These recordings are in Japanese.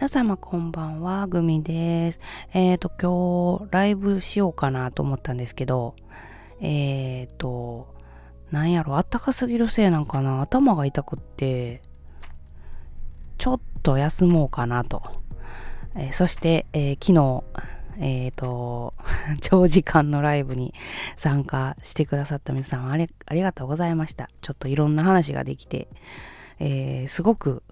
皆様こんばんは、グミです。えっ、ー、と、今日ライブしようかなと思ったんですけど、えっ、ー、と、なんやろ、あったかすぎるせいなんかな、頭が痛くって、ちょっと休もうかなと。えー、そして、え昨日、えっ、と、長時間のライブに参加してくださった皆さんありありがとうございました。ちょっといろんな話ができて、えすごく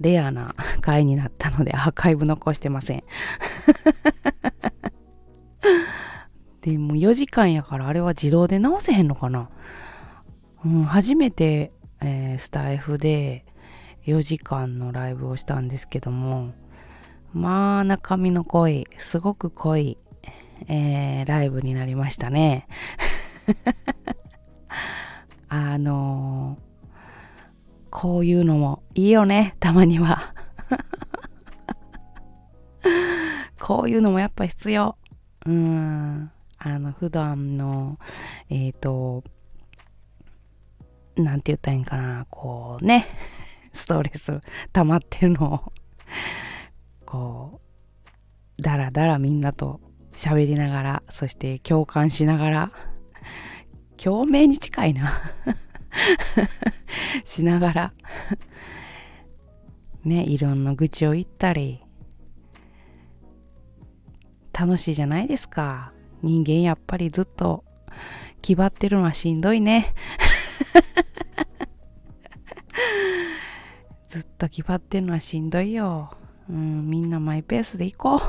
レアな回になったのでアーカイブ残してません。でも4時間やからあれは自動で直せへんのかな、うん、初めて、えー、スタイフで4時間のライブをしたんですけどもまあ中身の濃いすごく濃い、えー、ライブになりましたね あのーこういうのもいいよね、たまには。こういうのもやっぱ必要。うん。あの、普段の、えっ、ー、と、なんて言ったらいいんかな、こうね、ストレス溜まってるのを、こう、だらだらみんなと喋りながら、そして共感しながら、共鳴に近いな しながら ね、いろんな愚痴を言ったり、楽しいじゃないですか。人間やっぱりずっと気張ってるのはしんどいね。ずっと気張ってるのはしんどいよ。うん、みんなマイペースで行こう。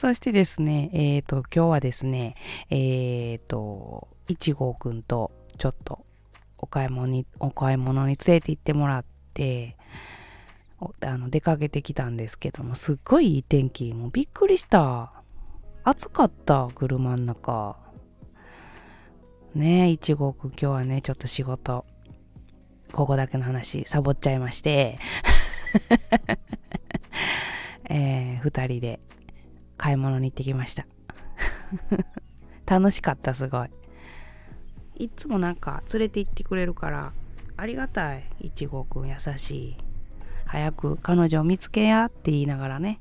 そしてですね、えっ、ー、と、今日はですね、えっ、ー、と、1号くんとちょっとお買い物に、お買い物に連れて行ってもらって、あの出かけてきたんですけども、すっごいいい天気。もうびっくりした。暑かった、車の中。ねえ、1号くん今日はね、ちょっと仕事、ここだけの話、サボっちゃいまして、えー、2人で買い物に行ってきました。楽しかったすごい。いつもなんか連れて行ってくれるからありがたい。いちごくん優しい。早く彼女を見つけやって言いながらね。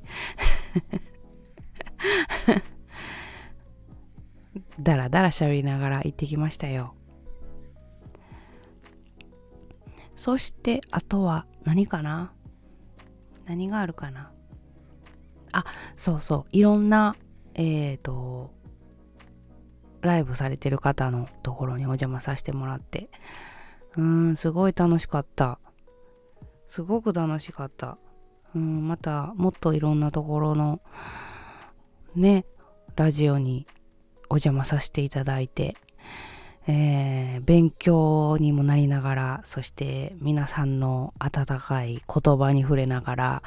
だらだら喋りながら行ってきましたよ。そしてあとは何かな？何があるかな？あそうそう。いろんなえっ、ー、とライブされてる方のところにお邪魔させてもらって。うんすごい楽しかった。すごく楽しかった。うんまたもっといろんなところのねラジオにお邪魔させていただいて。えー、勉強にもなりながら、そして皆さんの温かい言葉に触れながら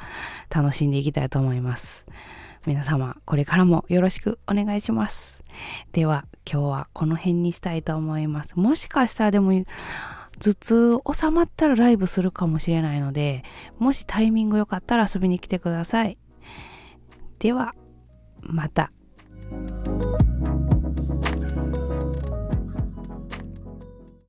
楽しんでいきたいと思います。皆様、これからもよろしくお願いします。では、今日はこの辺にしたいと思います。もしかしたらでも、頭痛収まったらライブするかもしれないので、もしタイミングよかったら遊びに来てください。では、また。